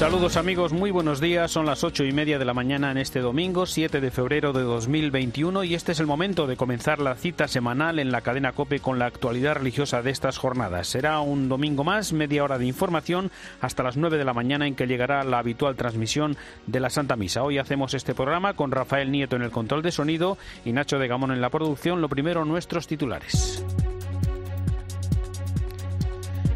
Saludos amigos, muy buenos días. Son las ocho y media de la mañana en este domingo, 7 de febrero de 2021 y este es el momento de comenzar la cita semanal en la cadena COPE con la actualidad religiosa de estas jornadas. Será un domingo más, media hora de información hasta las 9 de la mañana en que llegará la habitual transmisión de la Santa Misa. Hoy hacemos este programa con Rafael Nieto en el control de sonido y Nacho de Gamón en la producción. Lo primero, nuestros titulares.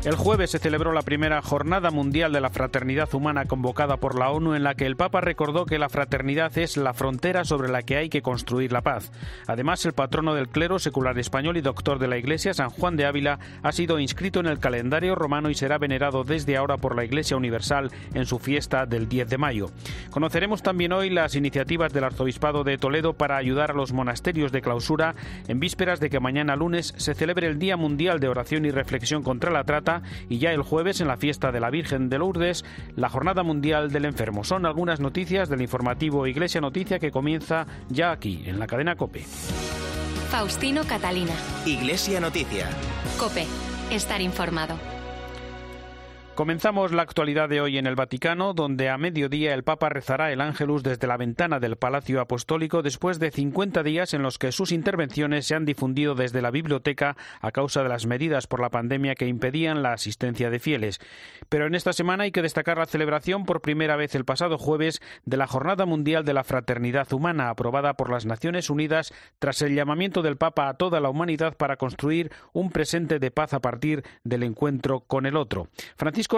El jueves se celebró la primera Jornada Mundial de la Fraternidad Humana convocada por la ONU en la que el Papa recordó que la fraternidad es la frontera sobre la que hay que construir la paz. Además, el patrono del clero secular español y doctor de la Iglesia, San Juan de Ávila, ha sido inscrito en el calendario romano y será venerado desde ahora por la Iglesia Universal en su fiesta del 10 de mayo. Conoceremos también hoy las iniciativas del Arzobispado de Toledo para ayudar a los monasterios de clausura en vísperas de que mañana lunes se celebre el Día Mundial de Oración y Reflexión contra la Trata y ya el jueves en la fiesta de la Virgen de Lourdes, la Jornada Mundial del Enfermo. Son algunas noticias del informativo Iglesia Noticia que comienza ya aquí, en la cadena COPE. Faustino Catalina. Iglesia Noticia. COPE. Estar informado. Comenzamos la actualidad de hoy en el Vaticano, donde a mediodía el Papa rezará el Ángelus desde la ventana del Palacio Apostólico después de 50 días en los que sus intervenciones se han difundido desde la biblioteca a causa de las medidas por la pandemia que impedían la asistencia de fieles. Pero en esta semana hay que destacar la celebración por primera vez el pasado jueves de la Jornada Mundial de la Fraternidad Humana, aprobada por las Naciones Unidas tras el llamamiento del Papa a toda la humanidad para construir un presente de paz a partir del encuentro con el otro.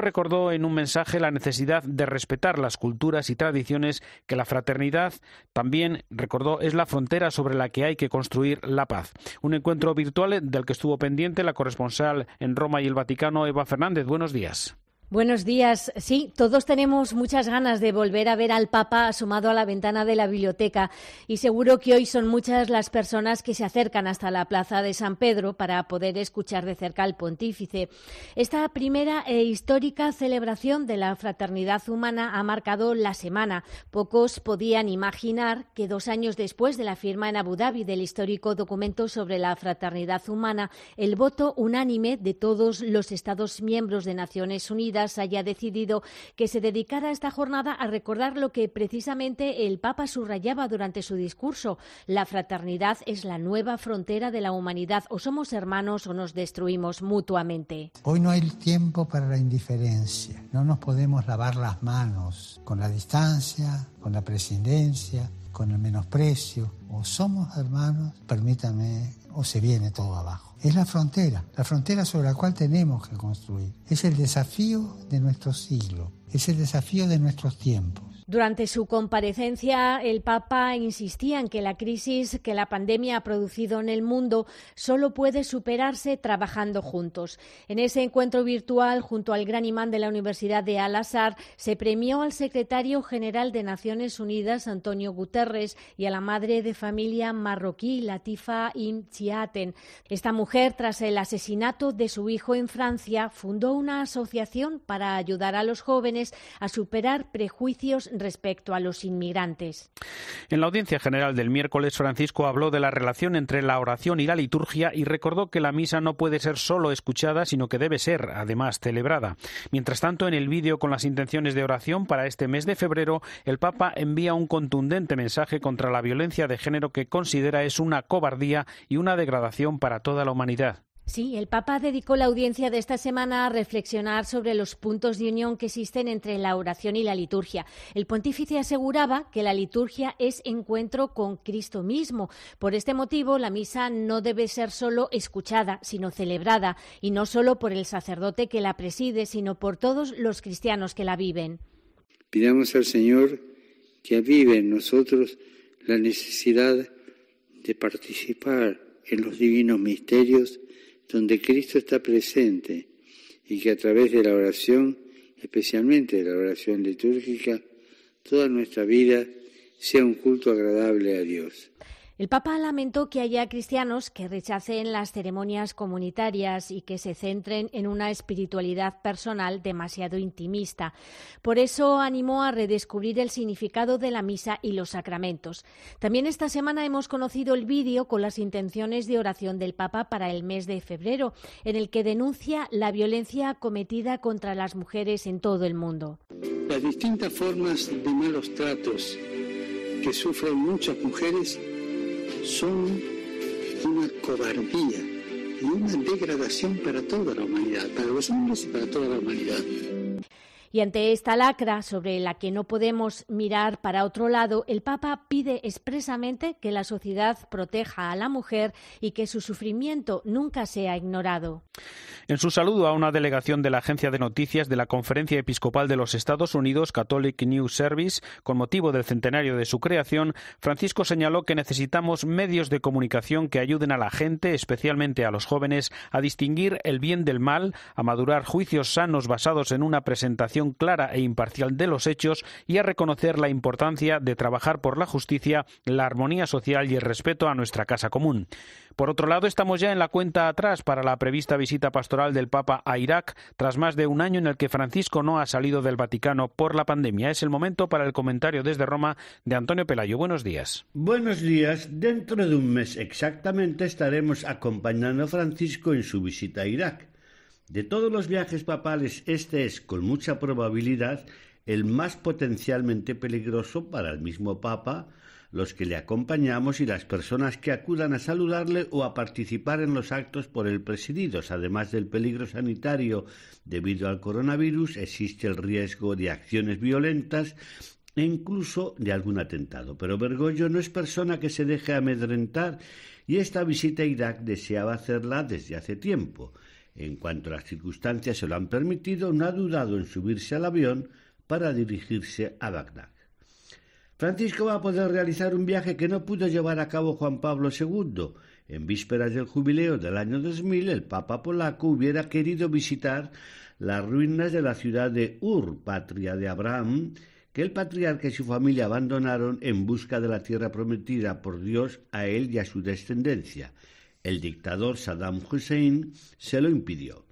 Recordó en un mensaje la necesidad de respetar las culturas y tradiciones que la fraternidad también recordó es la frontera sobre la que hay que construir la paz. Un encuentro virtual del que estuvo pendiente la corresponsal en Roma y el Vaticano, Eva Fernández. Buenos días. Buenos días. Sí, todos tenemos muchas ganas de volver a ver al Papa asomado a la ventana de la biblioteca y seguro que hoy son muchas las personas que se acercan hasta la plaza de San Pedro para poder escuchar de cerca al pontífice. Esta primera e histórica celebración de la fraternidad humana ha marcado la semana. Pocos podían imaginar que dos años después de la firma en Abu Dhabi del histórico documento sobre la fraternidad humana, el voto unánime de todos los Estados miembros de Naciones Unidas haya decidido que se dedicara esta jornada a recordar lo que precisamente el Papa subrayaba durante su discurso. La fraternidad es la nueva frontera de la humanidad. O somos hermanos o nos destruimos mutuamente. Hoy no hay tiempo para la indiferencia. No nos podemos lavar las manos con la distancia, con la presidencia, con el menosprecio. O somos hermanos, permítame, o se viene todo abajo es la frontera, la frontera sobre la cual tenemos que construir. Es el desafío de nuestro siglo, es el desafío de nuestros tiempos. Durante su comparecencia, el Papa insistía en que la crisis que la pandemia ha producido en el mundo solo puede superarse trabajando juntos. En ese encuentro virtual, junto al gran imán de la Universidad de Al-Azhar, se premió al secretario general de Naciones Unidas, Antonio Guterres, y a la madre de familia marroquí, Latifa Imchiaten. Esta mujer, tras el asesinato de su hijo en Francia, fundó una asociación para ayudar a los jóvenes a superar prejuicios respecto a los inmigrantes. En la audiencia general del miércoles, Francisco habló de la relación entre la oración y la liturgia y recordó que la misa no puede ser solo escuchada, sino que debe ser, además, celebrada. Mientras tanto, en el vídeo con las intenciones de oración para este mes de febrero, el Papa envía un contundente mensaje contra la violencia de género que considera es una cobardía y una degradación para toda la humanidad. Sí, el Papa dedicó la audiencia de esta semana a reflexionar sobre los puntos de unión que existen entre la oración y la liturgia. El pontífice aseguraba que la liturgia es encuentro con Cristo mismo. Por este motivo, la misa no debe ser solo escuchada, sino celebrada, y no solo por el sacerdote que la preside, sino por todos los cristianos que la viven. Pidamos al Señor que avive en nosotros la necesidad de participar en los divinos misterios donde Cristo está presente y que a través de la oración, especialmente de la oración litúrgica, toda nuestra vida sea un culto agradable a Dios. El Papa lamentó que haya cristianos que rechacen las ceremonias comunitarias y que se centren en una espiritualidad personal demasiado intimista. Por eso animó a redescubrir el significado de la misa y los sacramentos. También esta semana hemos conocido el vídeo con las intenciones de oración del Papa para el mes de febrero, en el que denuncia la violencia cometida contra las mujeres en todo el mundo. Las distintas formas de malos tratos que sufren muchas mujeres son una cobardía y una degradación para toda la humanidad, para los hombres y para toda la humanidad. Y ante esta lacra sobre la que no podemos mirar para otro lado, el Papa pide expresamente que la sociedad proteja a la mujer y que su sufrimiento nunca sea ignorado. En su saludo a una delegación de la agencia de noticias de la Conferencia Episcopal de los Estados Unidos, Catholic News Service, con motivo del centenario de su creación, Francisco señaló que necesitamos medios de comunicación que ayuden a la gente, especialmente a los jóvenes, a distinguir el bien del mal, a madurar juicios sanos basados en una presentación clara e imparcial de los hechos y a reconocer la importancia de trabajar por la justicia, la armonía social y el respeto a nuestra casa común. Por otro lado, estamos ya en la cuenta atrás para la prevista visita pastoral del Papa a Irak, tras más de un año en el que Francisco no ha salido del Vaticano por la pandemia. Es el momento para el comentario desde Roma de Antonio Pelayo. Buenos días. Buenos días. Dentro de un mes exactamente estaremos acompañando a Francisco en su visita a Irak. De todos los viajes papales, este es, con mucha probabilidad, el más potencialmente peligroso para el mismo Papa, los que le acompañamos y las personas que acudan a saludarle o a participar en los actos por él presididos. Además del peligro sanitario debido al coronavirus, existe el riesgo de acciones violentas e incluso de algún atentado. Pero Bergoglio no es persona que se deje amedrentar y esta visita a Irak deseaba hacerla desde hace tiempo. En cuanto las circunstancias se lo han permitido, no ha dudado en subirse al avión para dirigirse a Bagdad. Francisco va a poder realizar un viaje que no pudo llevar a cabo Juan Pablo II. En vísperas del jubileo del año 2000, el Papa polaco hubiera querido visitar las ruinas de la ciudad de Ur, patria de Abraham, que el patriarca y su familia abandonaron en busca de la tierra prometida por Dios a él y a su descendencia. El dictador Saddam Hussein se lo impidió.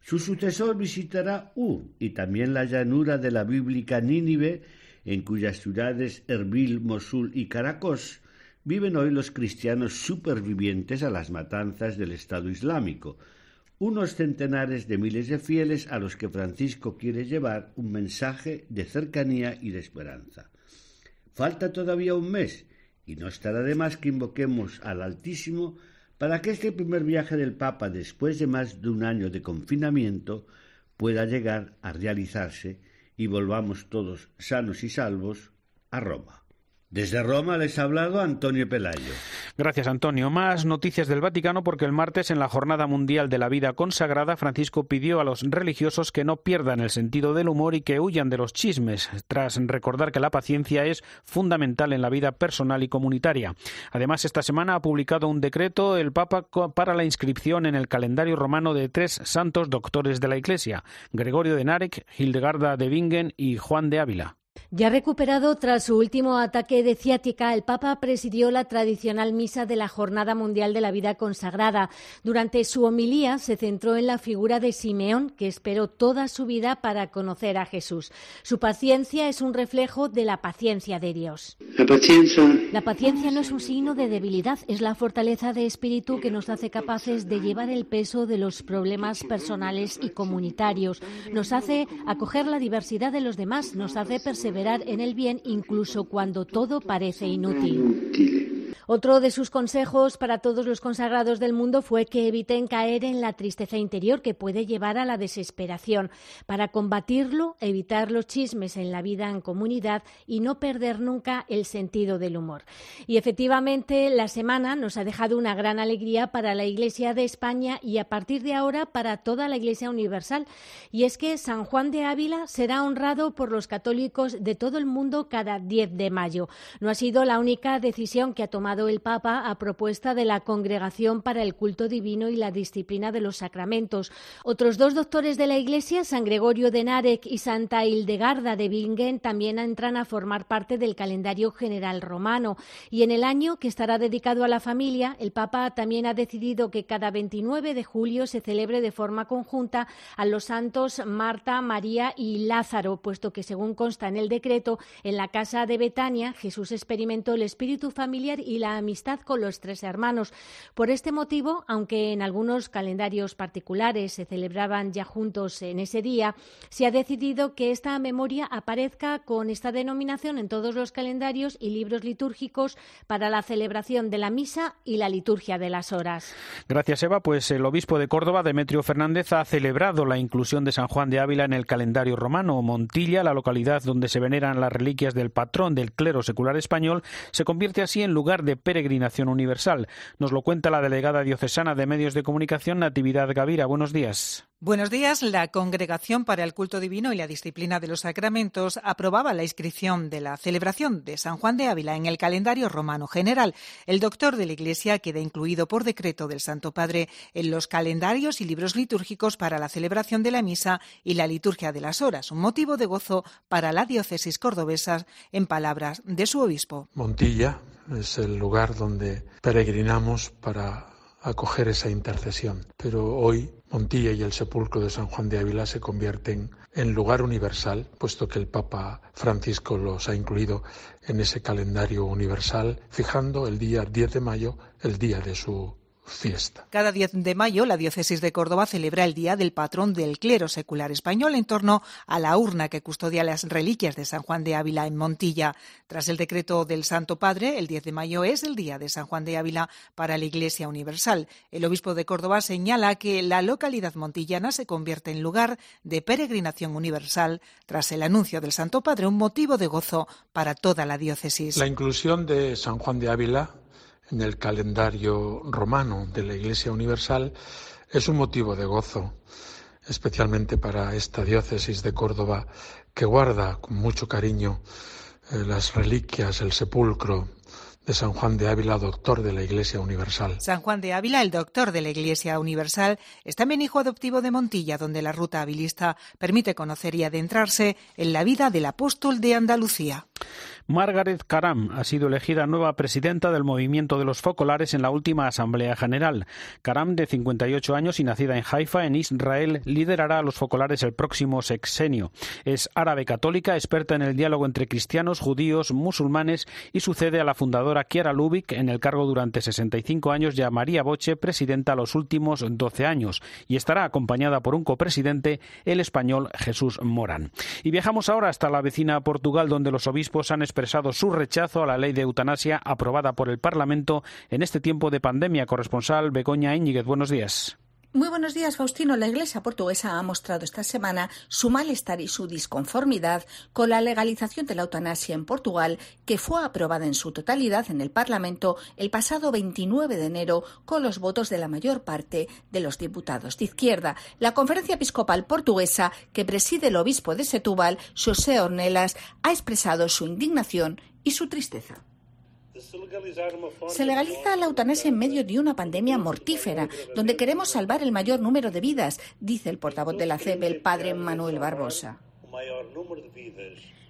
Su sucesor visitará Ur y también la llanura de la bíblica Nínive, en cuyas ciudades Erbil, Mosul y Caracos viven hoy los cristianos supervivientes a las matanzas del Estado Islámico, unos centenares de miles de fieles a los que Francisco quiere llevar un mensaje de cercanía y de esperanza. Falta todavía un mes y no estará de más que invoquemos al Altísimo para que este primer viaje del Papa después de más de un año de confinamiento pueda llegar a realizarse y volvamos todos sanos y salvos a Roma. Desde Roma les ha hablado Antonio Pelayo. Gracias, Antonio. Más noticias del Vaticano porque el martes, en la Jornada Mundial de la Vida Consagrada, Francisco pidió a los religiosos que no pierdan el sentido del humor y que huyan de los chismes, tras recordar que la paciencia es fundamental en la vida personal y comunitaria. Además, esta semana ha publicado un decreto el Papa para la inscripción en el calendario romano de tres santos doctores de la Iglesia, Gregorio de Narek, Hildegarda de Bingen y Juan de Ávila. Ya recuperado tras su último ataque de ciática, el Papa presidió la tradicional misa de la Jornada Mundial de la Vida Consagrada. Durante su homilía se centró en la figura de Simeón, que esperó toda su vida para conocer a Jesús. Su paciencia es un reflejo de la paciencia de Dios. La paciencia, La paciencia no es un signo de debilidad, es la fortaleza de espíritu que nos hace capaces de llevar el peso de los problemas personales y comunitarios. Nos hace acoger la diversidad de los demás, nos hace en el bien incluso cuando todo parece inútil. Otro de sus consejos para todos los consagrados del mundo fue que eviten caer en la tristeza interior que puede llevar a la desesperación. Para combatirlo, evitar los chismes en la vida en comunidad y no perder nunca el sentido del humor. Y efectivamente, la semana nos ha dejado una gran alegría para la Iglesia de España y a partir de ahora para toda la Iglesia universal. Y es que San Juan de Ávila será honrado por los católicos de todo el mundo cada 10 de mayo. No ha sido la única decisión que ha tomado aprobado el Papa a propuesta de la Congregación para el Culto Divino y la Disciplina de los Sacramentos. Otros dos doctores de la Iglesia, San Gregorio de Narek y Santa Hildegarda de Bingen, también entran a formar parte del calendario general romano. Y en el año que estará dedicado a la familia, el Papa también ha decidido que cada 29 de julio se celebre de forma conjunta a los santos Marta, María y Lázaro, puesto que, según consta en el decreto, en la casa de Betania Jesús experimentó el espíritu familiar y la amistad con los tres hermanos. Por este motivo, aunque en algunos calendarios particulares se celebraban ya juntos en ese día, se ha decidido que esta memoria aparezca con esta denominación en todos los calendarios y libros litúrgicos para la celebración de la misa y la liturgia de las horas. Gracias, Eva. Pues el obispo de Córdoba, Demetrio Fernández, ha celebrado la inclusión de San Juan de Ávila en el calendario romano. Montilla, la localidad donde se veneran las reliquias del patrón del clero secular español, se convierte así en lugar de peregrinación universal. Nos lo cuenta la delegada diocesana de Medios de Comunicación, Natividad Gavira. Buenos días. Buenos días. La Congregación para el Culto Divino y la Disciplina de los Sacramentos aprobaba la inscripción de la celebración de San Juan de Ávila en el calendario romano general. El doctor de la Iglesia queda incluido por decreto del Santo Padre en los calendarios y libros litúrgicos para la celebración de la misa y la liturgia de las horas, un motivo de gozo para la diócesis cordobesa, en palabras de su obispo. Montilla es el lugar donde peregrinamos para acoger esa intercesión. Pero hoy Montilla y el sepulcro de San Juan de Ávila se convierten en lugar universal, puesto que el Papa Francisco los ha incluido en ese calendario universal, fijando el día 10 de mayo, el día de su fiesta. Cada 10 de mayo, la diócesis de Córdoba celebra el Día del Patrón del Clero Secular Español en torno a la urna que custodia las reliquias de San Juan de Ávila en Montilla. Tras el decreto del Santo Padre, el 10 de mayo es el Día de San Juan de Ávila para la Iglesia Universal. El obispo de Córdoba señala que la localidad montillana se convierte en lugar de peregrinación universal tras el anuncio del Santo Padre, un motivo de gozo para toda la diócesis. La inclusión de San Juan de Ávila en el calendario romano de la Iglesia Universal es un motivo de gozo, especialmente para esta diócesis de Córdoba que guarda con mucho cariño eh, las reliquias, el sepulcro de San Juan de Ávila, doctor de la Iglesia Universal. San Juan de Ávila, el doctor de la Iglesia Universal, es también hijo adoptivo de Montilla, donde la ruta habilista permite conocer y adentrarse en la vida del apóstol de Andalucía. Margaret Karam ha sido elegida nueva presidenta del movimiento de los focolares en la última Asamblea General. Karam, de 58 años y nacida en Haifa, en Israel, liderará a los focolares el próximo sexenio. Es árabe católica, experta en el diálogo entre cristianos, judíos, musulmanes y sucede a la fundadora Kiara Lubick en el cargo durante 65 años y a María Boche, presidenta los últimos 12 años. Y estará acompañada por un copresidente, el español Jesús Morán. Y viajamos ahora hasta la vecina Portugal, donde los obispos han expresado su rechazo a la ley de eutanasia aprobada por el Parlamento en este tiempo de pandemia. Corresponsal Begoña Íñiguez, buenos días. Muy buenos días, Faustino. La Iglesia portuguesa ha mostrado esta semana su malestar y su disconformidad con la legalización de la eutanasia en Portugal, que fue aprobada en su totalidad en el Parlamento el pasado 29 de enero con los votos de la mayor parte de los diputados de izquierda. La Conferencia Episcopal Portuguesa, que preside el obispo de Setúbal, José Ornelas, ha expresado su indignación y su tristeza. Se legaliza la eutanasia en medio de una pandemia mortífera, donde queremos salvar el mayor número de vidas, dice el portavoz de la CEP, el padre Manuel Barbosa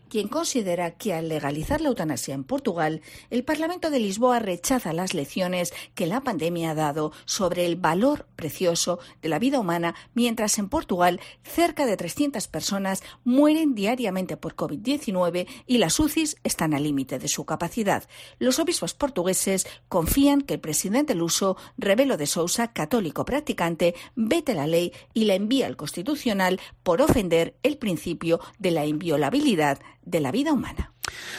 quien considera que al legalizar la eutanasia en Portugal, el Parlamento de Lisboa rechaza las lecciones que la pandemia ha dado sobre el valor precioso de la vida humana, mientras en Portugal cerca de 300 personas mueren diariamente por COVID-19 y las UCIs están al límite de su capacidad. Los obispos portugueses confían que el presidente Luso, Rebelo de Sousa, católico practicante, vete la ley y la envía al Constitucional por ofender el principio de la inviolabilidad de la vida humana.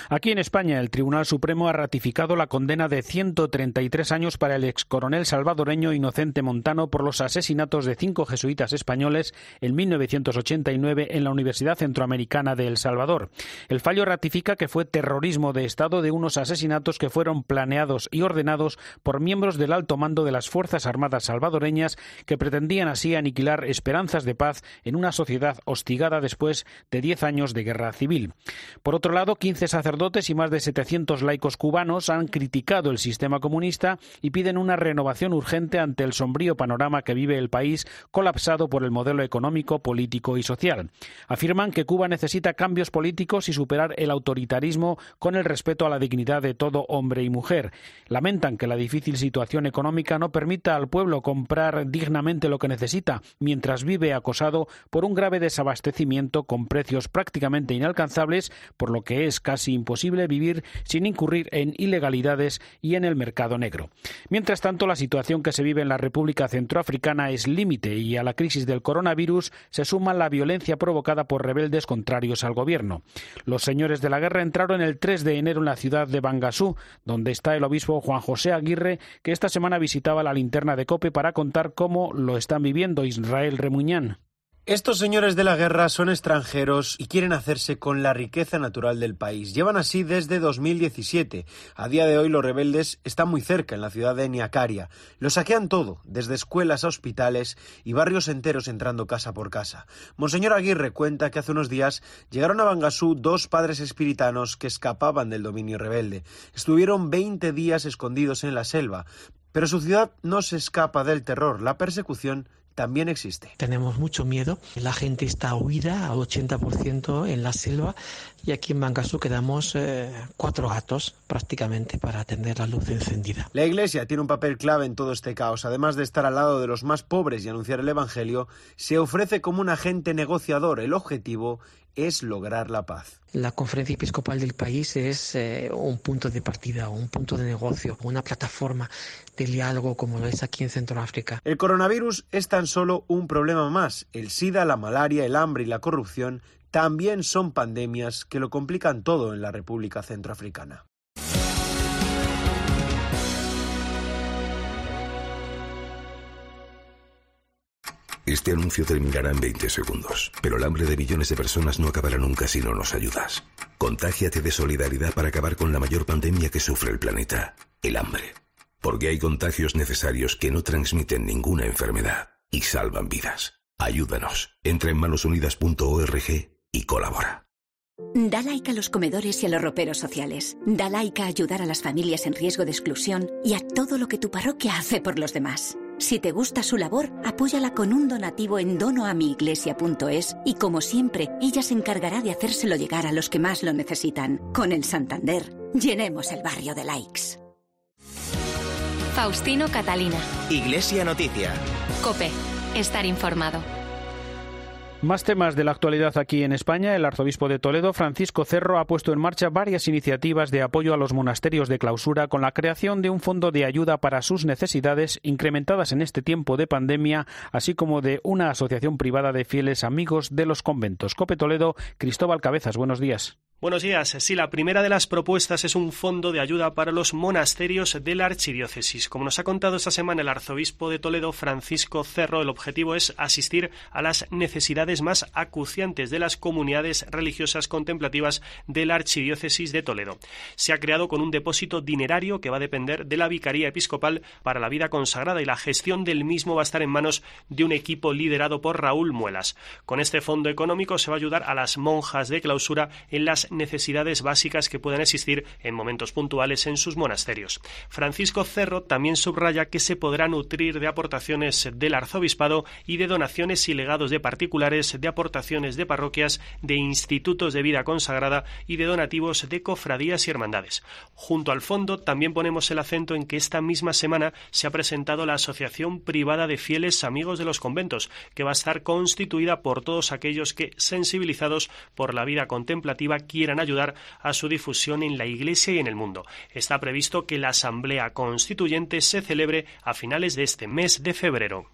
Aquí en España, el Tribunal Supremo ha ratificado la condena de 133 años para el excoronel salvadoreño Inocente Montano por los asesinatos de cinco jesuitas españoles en 1989 en la Universidad Centroamericana de El Salvador. El fallo ratifica que fue terrorismo de Estado de unos asesinatos que fueron planeados y ordenados por miembros del alto mando de las Fuerzas Armadas salvadoreñas que pretendían así aniquilar esperanzas de paz en una sociedad hostigada después de diez años de guerra civil. Por otro lado, 15 15 sacerdotes y más de 700 laicos cubanos han criticado el sistema comunista y piden una renovación urgente ante el sombrío panorama que vive el país colapsado por el modelo económico, político y social. Afirman que Cuba necesita cambios políticos y superar el autoritarismo con el respeto a la dignidad de todo hombre y mujer. Lamentan que la difícil situación económica no permita al pueblo comprar dignamente lo que necesita, mientras vive acosado por un grave desabastecimiento con precios prácticamente inalcanzables, por lo que es casi imposible vivir sin incurrir en ilegalidades y en el mercado negro. Mientras tanto, la situación que se vive en la República Centroafricana es límite y a la crisis del coronavirus se suma la violencia provocada por rebeldes contrarios al gobierno. Los señores de la guerra entraron el 3 de enero en la ciudad de Bangasú, donde está el obispo Juan José Aguirre, que esta semana visitaba la linterna de Cope para contar cómo lo están viviendo Israel Remuñán. Estos señores de la guerra son extranjeros y quieren hacerse con la riqueza natural del país. Llevan así desde 2017. A día de hoy los rebeldes están muy cerca, en la ciudad de Niacaria. Lo saquean todo, desde escuelas a hospitales y barrios enteros entrando casa por casa. Monseñor Aguirre cuenta que hace unos días llegaron a Bangasú dos padres espiritanos que escapaban del dominio rebelde. Estuvieron 20 días escondidos en la selva, pero su ciudad no se escapa del terror, la persecución también existe. Tenemos mucho miedo. La gente está huida al 80% en la selva y aquí en Mangasú quedamos eh, cuatro gatos prácticamente para tener la luz encendida. La Iglesia tiene un papel clave en todo este caos. Además de estar al lado de los más pobres y anunciar el Evangelio, se ofrece como un agente negociador. El objetivo es lograr la paz. La conferencia episcopal del país es eh, un punto de partida, un punto de negocio, una plataforma de diálogo como lo es aquí en Centroáfrica. El coronavirus es tan solo un problema más. El SIDA, la malaria, el hambre y la corrupción también son pandemias que lo complican todo en la República Centroafricana. Este anuncio terminará en 20 segundos, pero el hambre de millones de personas no acabará nunca si no nos ayudas. Contágiate de solidaridad para acabar con la mayor pandemia que sufre el planeta, el hambre. Porque hay contagios necesarios que no transmiten ninguna enfermedad y salvan vidas. Ayúdanos. Entra en manosunidas.org y colabora. Da like a los comedores y a los roperos sociales. Da like a ayudar a las familias en riesgo de exclusión y a todo lo que tu parroquia hace por los demás. Si te gusta su labor, apóyala con un donativo en donoamiiglesia.es y como siempre, ella se encargará de hacérselo llegar a los que más lo necesitan. Con el Santander, llenemos el barrio de likes. Faustino Catalina. Iglesia Noticia. Cope. Estar informado. Más temas de la actualidad aquí en España. El arzobispo de Toledo, Francisco Cerro, ha puesto en marcha varias iniciativas de apoyo a los monasterios de clausura con la creación de un fondo de ayuda para sus necesidades incrementadas en este tiempo de pandemia, así como de una asociación privada de fieles amigos de los conventos. Cope Toledo, Cristóbal Cabezas, buenos días. Buenos días. Sí, la primera de las propuestas es un fondo de ayuda para los monasterios de la archidiócesis. Como nos ha contado esta semana el arzobispo de Toledo, Francisco Cerro, el objetivo es asistir a las necesidades más acuciantes de las comunidades religiosas contemplativas de la archidiócesis de Toledo. Se ha creado con un depósito dinerario que va a depender de la Vicaría Episcopal para la vida consagrada y la gestión del mismo va a estar en manos de un equipo liderado por Raúl Muelas. Con este fondo económico se va a ayudar a las monjas de clausura en las necesidades básicas que puedan existir en momentos puntuales en sus monasterios. Francisco Cerro también subraya que se podrá nutrir de aportaciones del arzobispado y de donaciones y legados de particulares, de aportaciones de parroquias, de institutos de vida consagrada y de donativos de cofradías y hermandades. Junto al fondo también ponemos el acento en que esta misma semana se ha presentado la Asociación Privada de Fieles Amigos de los Conventos, que va a estar constituida por todos aquellos que, sensibilizados por la vida contemplativa, quieran ayudar a su difusión en la Iglesia y en el mundo. Está previsto que la Asamblea Constituyente se celebre a finales de este mes de febrero.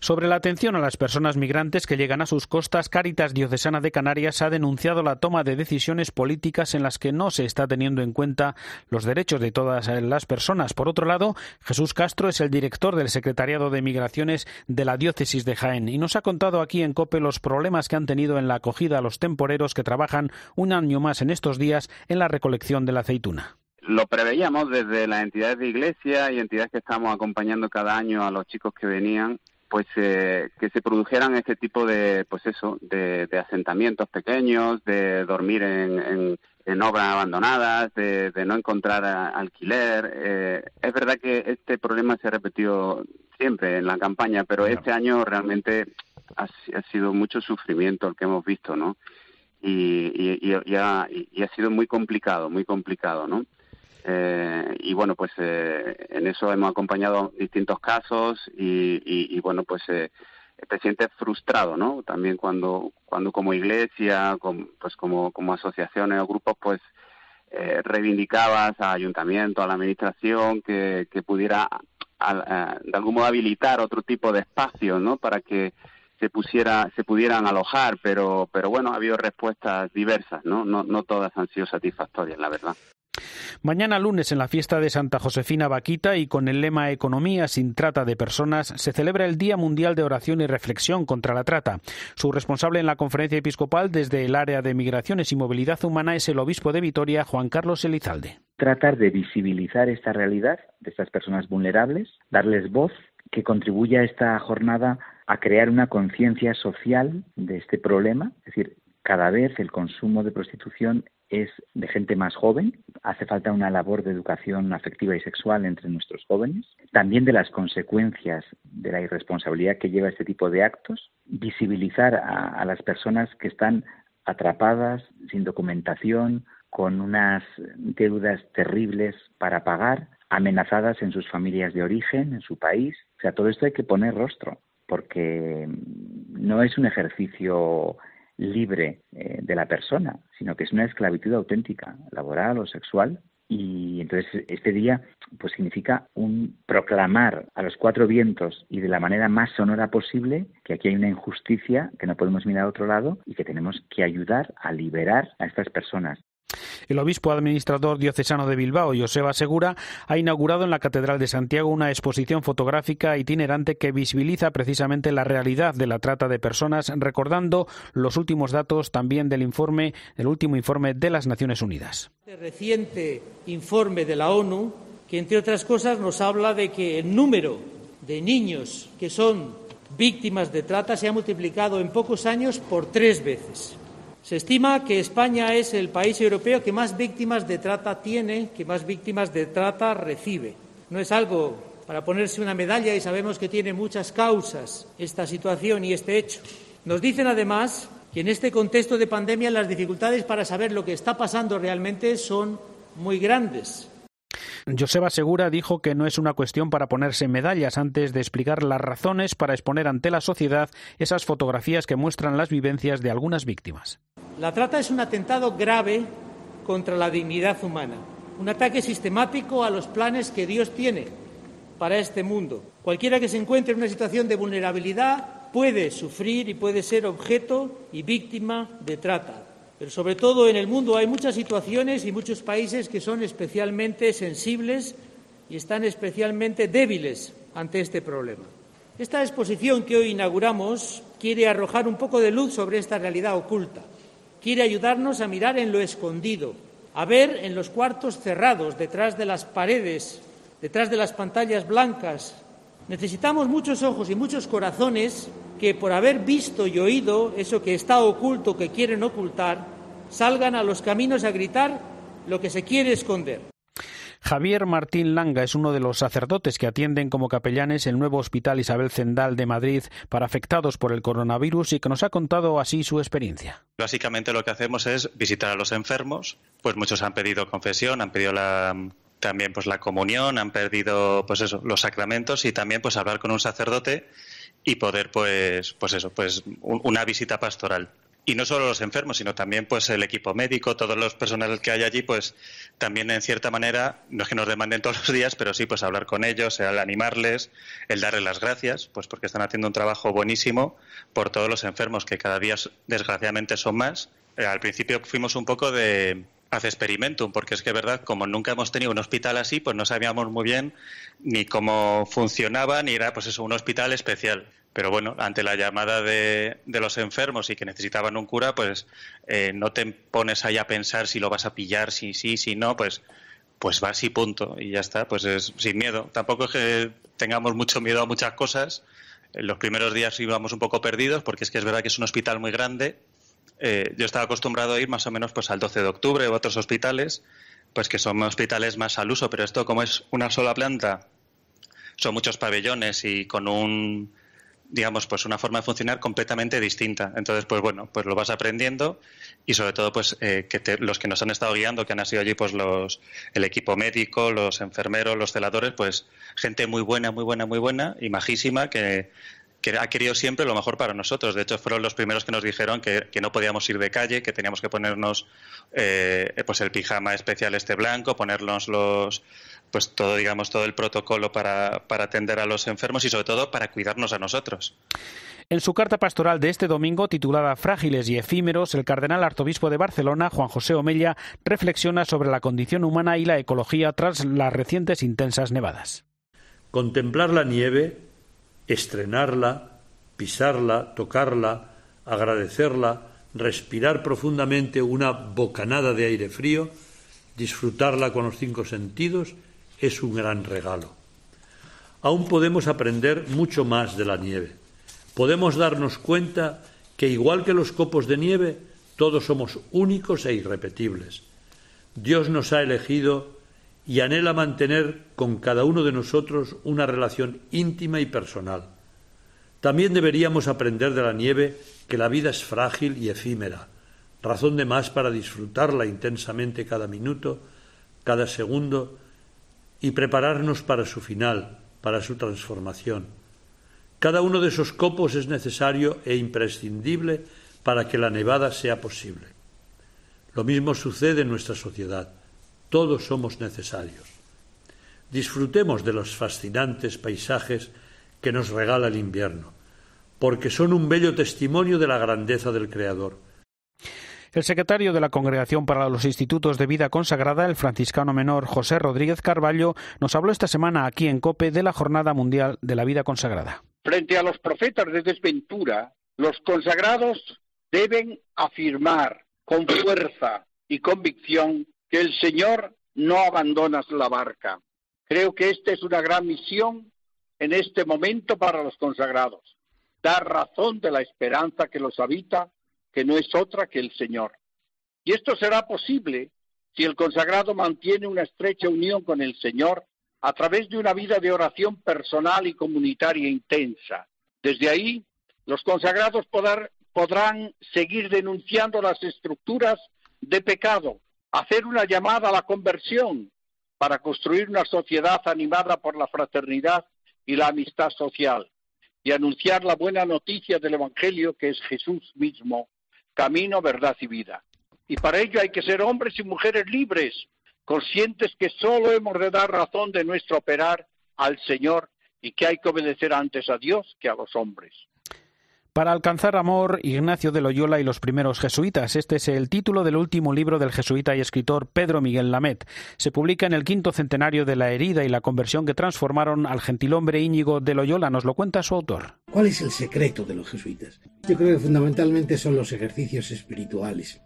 Sobre la atención a las personas migrantes que llegan a sus costas, Cáritas Diocesana de Canarias ha denunciado la toma de decisiones políticas en las que no se está teniendo en cuenta los derechos de todas las personas. Por otro lado, Jesús Castro es el director del Secretariado de Migraciones de la Diócesis de Jaén y nos ha contado aquí en COPE los problemas que han tenido en la acogida a los temporeros que trabajan un año más en estos días en la recolección de la aceituna. Lo preveíamos desde las entidades de iglesia y entidades que estamos acompañando cada año a los chicos que venían pues que se produjeran este tipo de pues eso de, asentamientos pequeños de dormir en, en, obras abandonadas de, no encontrar alquiler. Es verdad que este problema se ha repetido siempre en la campaña pero este año realmente ha, ha sido mucho sufrimiento el que hemos visto no y, y, ha, sido muy complicado, muy complicado, ¿no? Eh, y bueno, pues eh, en eso hemos acompañado distintos casos y, bueno, pues eh, el presidente es frustrado, ¿no? También cuando, cuando como iglesia, pues como, como asociaciones o grupos, pues reivindicabas a ayuntamiento, a la administración, que, pudiera de algún modo habilitar otro tipo de espacios, ¿no? Para que se pusiera se pudieran alojar pero pero bueno ha habido respuestas diversas no no, no todas han sido satisfactorias la verdad Mañana lunes, en la fiesta de Santa Josefina Vaquita y con el lema Economía sin trata de personas, se celebra el Día Mundial de Oración y Reflexión contra la Trata. Su responsable en la conferencia episcopal desde el área de migraciones y movilidad humana es el obispo de Vitoria, Juan Carlos Elizalde. Tratar de visibilizar esta realidad de estas personas vulnerables, darles voz, que contribuya esta jornada a crear una conciencia social de este problema, es decir, cada vez el consumo de prostitución es de gente más joven, hace falta una labor de educación afectiva y sexual entre nuestros jóvenes, también de las consecuencias de la irresponsabilidad que lleva este tipo de actos, visibilizar a, las personas que están atrapadas, sin documentación, con unas deudas terribles para pagar, amenazadas en sus familias de origen, en su país. O sea, todo esto hay que poner rostro porque no es un ejercicio libre eh, de la persona, sino que es una esclavitud auténtica, laboral o sexual. Y entonces este día pues significa un proclamar a los cuatro vientos y de la manera más sonora posible que aquí hay una injusticia, que no podemos mirar a otro lado y que tenemos que ayudar a liberar a estas personas. El obispo administrador diocesano de Bilbao, Joseba Segura, ha inaugurado en la Catedral de Santiago una exposición fotográfica itinerante que visibiliza precisamente la realidad de la trata de personas, recordando los últimos datos también del informe, el último informe de las Naciones Unidas. Este reciente informe de la ONU, que entre otras cosas nos habla de que el número de niños que son víctimas de trata se ha multiplicado en pocos años por tres veces. Se estima que España es el país europeo que más víctimas de trata tiene, que más víctimas de trata recibe. No es algo para ponerse una medalla y sabemos que tiene muchas causas esta situación y este hecho. Nos dicen además que en este contexto de pandemia las dificultades para saber lo que está pasando realmente son muy grandes. Joseba Segura dijo que no es una cuestión para ponerse medallas antes de explicar las razones para exponer ante la sociedad esas fotografías que muestran las vivencias de algunas víctimas. La trata es un atentado grave contra la dignidad humana, un ataque sistemático a los planes que Dios tiene para este mundo. Cualquiera que se encuentre en una situación de vulnerabilidad puede sufrir y puede ser objeto y víctima de trata. Pero sobre todo en el mundo hay muchas situaciones y muchos países que son especialmente sensibles y están especialmente débiles ante este problema. Esta exposición que hoy inauguramos quiere arrojar un poco de luz sobre esta realidad oculta quiere ayudarnos a mirar en lo escondido, a ver en los cuartos cerrados, detrás de las paredes, detrás de las pantallas blancas. Necesitamos muchos ojos y muchos corazones que por haber visto y oído eso que está oculto, que quieren ocultar, salgan a los caminos a gritar lo que se quiere esconder. Javier Martín Langa es uno de los sacerdotes que atienden como capellanes el nuevo Hospital Isabel Zendal de Madrid para afectados por el coronavirus y que nos ha contado así su experiencia. Básicamente lo que hacemos es visitar a los enfermos, pues muchos han pedido confesión, han pedido la también pues la comunión, han pedido pues eso, los sacramentos y también pues hablar con un sacerdote y poder pues pues eso, pues una visita pastoral y no solo los enfermos, sino también pues el equipo médico, todos los personales que hay allí, pues también en cierta manera, no es que nos demanden todos los días, pero sí pues hablar con ellos, el animarles, el darles las gracias, pues porque están haciendo un trabajo buenísimo por todos los enfermos que cada día desgraciadamente son más. Eh, al principio fuimos un poco de hace experimentum, porque es que, verdad, como nunca hemos tenido un hospital así, pues no sabíamos muy bien ni cómo funcionaba, ni era, pues eso, un hospital especial. Pero bueno, ante la llamada de, de los enfermos y que necesitaban un cura, pues eh, no te pones ahí a pensar si lo vas a pillar, si sí, si no, pues pues vas y punto, y ya está, pues es sin miedo. Tampoco es que tengamos mucho miedo a muchas cosas, En los primeros días íbamos un poco perdidos porque es que es verdad que es un hospital muy grande. Eh, yo estaba acostumbrado a ir más o menos pues al 12 de octubre o otros hospitales, pues que son hospitales más al uso, pero esto como es una sola planta, son muchos pabellones y con un digamos, pues una forma de funcionar completamente distinta. Entonces, pues bueno, pues lo vas aprendiendo y sobre todo, pues eh, que los que nos han estado guiando, que han sido allí, pues los, el equipo médico, los enfermeros, los celadores, pues gente muy buena, muy buena, muy buena y majísima que, que ha querido siempre lo mejor para nosotros. De hecho, fueron los primeros que nos dijeron que, que no podíamos ir de calle, que teníamos que ponernos eh, pues el pijama especial este blanco, ponernos los pues todo, digamos, todo el protocolo para, para atender a los enfermos y sobre todo para cuidarnos a nosotros. En su carta pastoral de este domingo, titulada Frágiles y efímeros, el cardenal arzobispo de Barcelona, Juan José Omella, reflexiona sobre la condición humana y la ecología tras las recientes intensas nevadas. Contemplar la nieve, estrenarla, pisarla, tocarla, agradecerla, respirar profundamente una bocanada de aire frío, disfrutarla con los cinco sentidos, es un gran regalo. Aún podemos aprender mucho más de la nieve. Podemos darnos cuenta que igual que los copos de nieve, todos somos únicos e irrepetibles. Dios nos ha elegido y anhela mantener con cada uno de nosotros una relación íntima y personal. También deberíamos aprender de la nieve que la vida es frágil y efímera, razón de más para disfrutarla intensamente cada minuto, cada segundo, y prepararnos para su final, para su transformación. Cada uno de esos copos es necesario e imprescindible para que la nevada sea posible. Lo mismo sucede en nuestra sociedad. Todos somos necesarios. Disfrutemos de los fascinantes paisajes que nos regala el invierno, porque son un bello testimonio de la grandeza del Creador el secretario de la Congregación para los Institutos de Vida Consagrada, el franciscano menor José Rodríguez Carballo, nos habló esta semana aquí en COPE de la Jornada Mundial de la Vida Consagrada. Frente a los profetas de desventura, los consagrados deben afirmar con fuerza y convicción que el Señor no abandona la barca. Creo que esta es una gran misión en este momento para los consagrados, dar razón de la esperanza que los habita que no es otra que el Señor. Y esto será posible si el consagrado mantiene una estrecha unión con el Señor a través de una vida de oración personal y comunitaria intensa. Desde ahí, los consagrados podrán seguir denunciando las estructuras de pecado, hacer una llamada a la conversión para construir una sociedad animada por la fraternidad y la amistad social y anunciar la buena noticia del Evangelio que es Jesús mismo camino, verdad y vida. Y para ello hay que ser hombres y mujeres libres, conscientes que solo hemos de dar razón de nuestro operar al Señor y que hay que obedecer antes a Dios que a los hombres. Para alcanzar amor, Ignacio de Loyola y los primeros jesuitas. Este es el título del último libro del jesuita y escritor Pedro Miguel Lamet. Se publica en el quinto centenario de la herida y la conversión que transformaron al gentilhombre Íñigo de Loyola. Nos lo cuenta su autor. ¿Cuál es el secreto de los jesuitas? Yo creo que fundamentalmente son los ejercicios espirituales.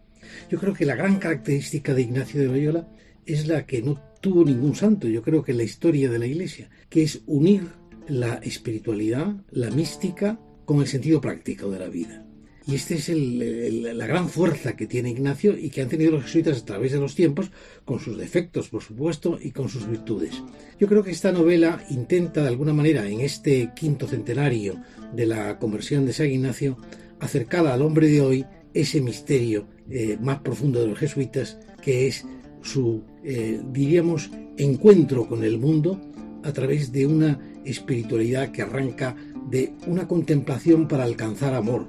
Yo creo que la gran característica de Ignacio de Loyola es la que no tuvo ningún santo, yo creo que la historia de la Iglesia, que es unir la espiritualidad, la mística, con el sentido práctico de la vida. Y esta es la gran fuerza que tiene Ignacio y que han tenido los jesuitas a través de los tiempos, con sus defectos, por supuesto, y con sus virtudes. Yo creo que esta novela intenta, de alguna manera, en este quinto centenario de la conversión de San Ignacio, acercar al hombre de hoy ese misterio eh, más profundo de los jesuitas, que es su, eh, diríamos, encuentro con el mundo a través de una espiritualidad que arranca de una contemplación para alcanzar amor.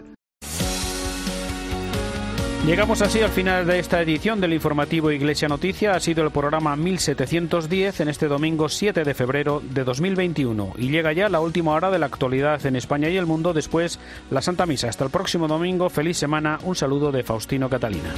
Llegamos así al final de esta edición del informativo Iglesia Noticia. Ha sido el programa 1710 en este domingo 7 de febrero de 2021. Y llega ya la última hora de la actualidad en España y el mundo, después la Santa Misa. Hasta el próximo domingo, feliz semana, un saludo de Faustino Catalina.